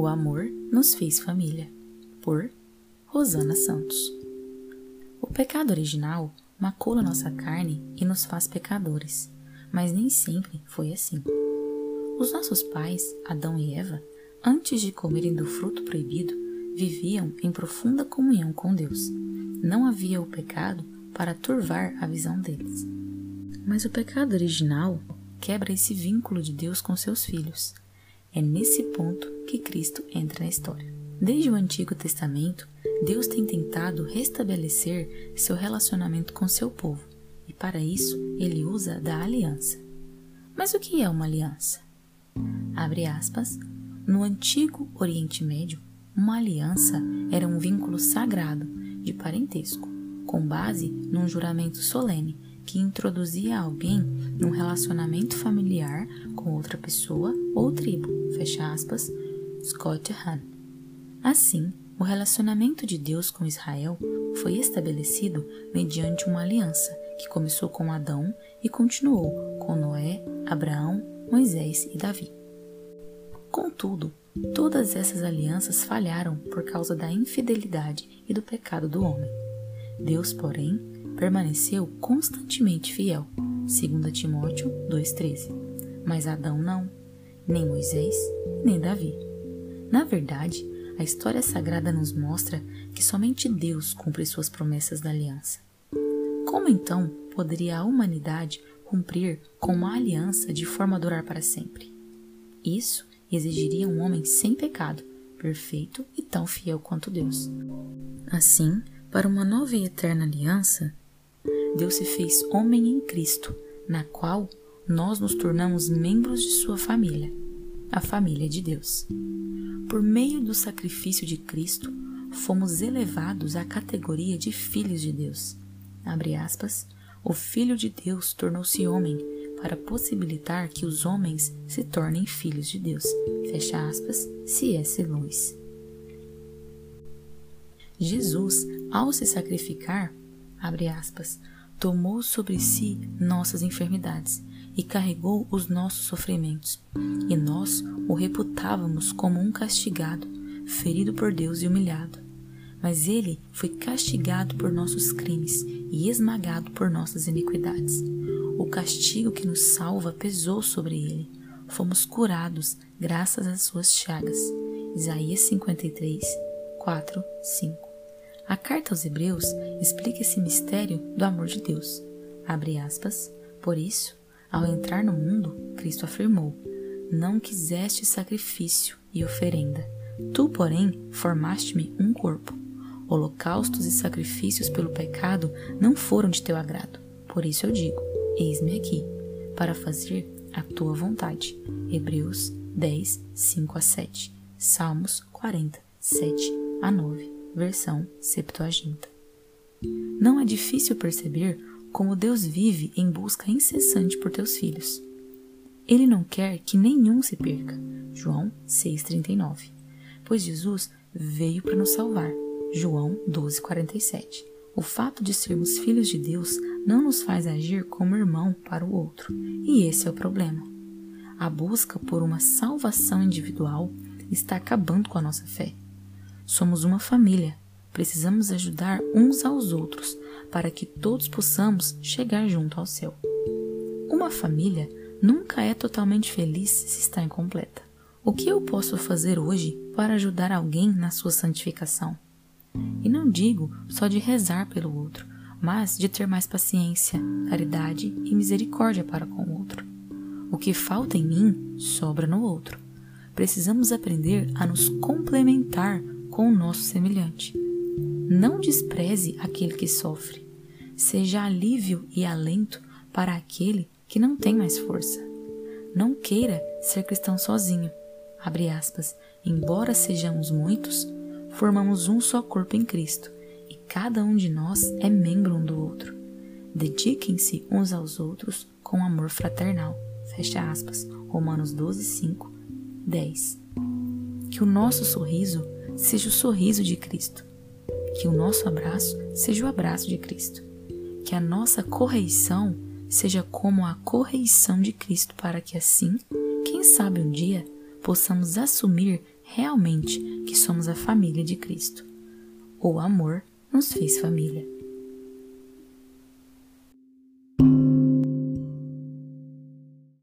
O amor nos fez família, por Rosana Santos. O pecado original macula nossa carne e nos faz pecadores, mas nem sempre foi assim. Os nossos pais, Adão e Eva, antes de comerem do fruto proibido, viviam em profunda comunhão com Deus. Não havia o pecado para turvar a visão deles. Mas o pecado original quebra esse vínculo de Deus com seus filhos é nesse ponto que Cristo entra na história. Desde o Antigo Testamento, Deus tem tentado restabelecer seu relacionamento com seu povo, e para isso ele usa da aliança. Mas o que é uma aliança? Abre aspas. No antigo Oriente Médio, uma aliança era um vínculo sagrado de parentesco, com base num juramento solene que introduzia alguém num relacionamento familiar com outra pessoa ou tribo. Fecha aspas, Scott Hahn. Assim, o relacionamento de Deus com Israel foi estabelecido mediante uma aliança que começou com Adão e continuou com Noé, Abraão, Moisés e Davi. Contudo, todas essas alianças falharam por causa da infidelidade e do pecado do homem. Deus, porém, permaneceu constantemente fiel, 2 Timóteo 2,13. Mas Adão não, nem Moisés, nem Davi. Na verdade, a história sagrada nos mostra que somente Deus cumpre suas promessas da aliança. Como então poderia a humanidade cumprir com uma aliança de forma a durar para sempre? Isso exigiria um homem sem pecado, perfeito e tão fiel quanto Deus. Assim, para uma nova e eterna aliança, Deus se fez homem em Cristo, na qual nós nos tornamos membros de sua família, a família de Deus. Por meio do sacrifício de Cristo, fomos elevados à categoria de filhos de Deus. Abre aspas, o Filho de Deus tornou-se homem para possibilitar que os homens se tornem filhos de Deus. Fecha aspas, C.S. Jesus, ao se sacrificar, abre aspas, tomou sobre si nossas enfermidades e carregou os nossos sofrimentos, e nós o reputávamos como um castigado, ferido por Deus e humilhado. Mas ele foi castigado por nossos crimes e esmagado por nossas iniquidades. O castigo que nos salva pesou sobre ele. Fomos curados graças às suas chagas. Isaías 53, 4, 5. A carta aos Hebreus explica esse mistério do amor de Deus. Abre aspas. Por isso, ao entrar no mundo, Cristo afirmou: Não quiseste sacrifício e oferenda. Tu, porém, formaste-me um corpo. Holocaustos e sacrifícios pelo pecado não foram de teu agrado. Por isso eu digo: Eis-me aqui, para fazer a tua vontade. Hebreus 10, 5 a 7. Salmos 40, 7 a 9 versão Septuaginta. Não é difícil perceber como Deus vive em busca incessante por teus filhos. Ele não quer que nenhum se perca. João 6,39. Pois Jesus veio para nos salvar. João 12,47. O fato de sermos filhos de Deus não nos faz agir como irmão para o outro, e esse é o problema. A busca por uma salvação individual está acabando com a nossa fé. Somos uma família. Precisamos ajudar uns aos outros para que todos possamos chegar junto ao céu. Uma família nunca é totalmente feliz se está incompleta. O que eu posso fazer hoje para ajudar alguém na sua santificação? E não digo só de rezar pelo outro, mas de ter mais paciência, caridade e misericórdia para com o outro. O que falta em mim sobra no outro. Precisamos aprender a nos complementar com o nosso semelhante. Não despreze aquele que sofre. Seja alívio e alento para aquele que não tem mais força. Não queira ser cristão sozinho. Aspas. Embora sejamos muitos, formamos um só corpo em Cristo e cada um de nós é membro um do outro. Dediquem-se uns aos outros com amor fraternal. Fecha aspas. Romanos 12, 5, 10. Que o nosso sorriso seja o sorriso de Cristo. Que o nosso abraço seja o abraço de Cristo que a nossa correição seja como a correição de Cristo, para que assim, quem sabe um dia, possamos assumir realmente que somos a família de Cristo. O amor nos fez família.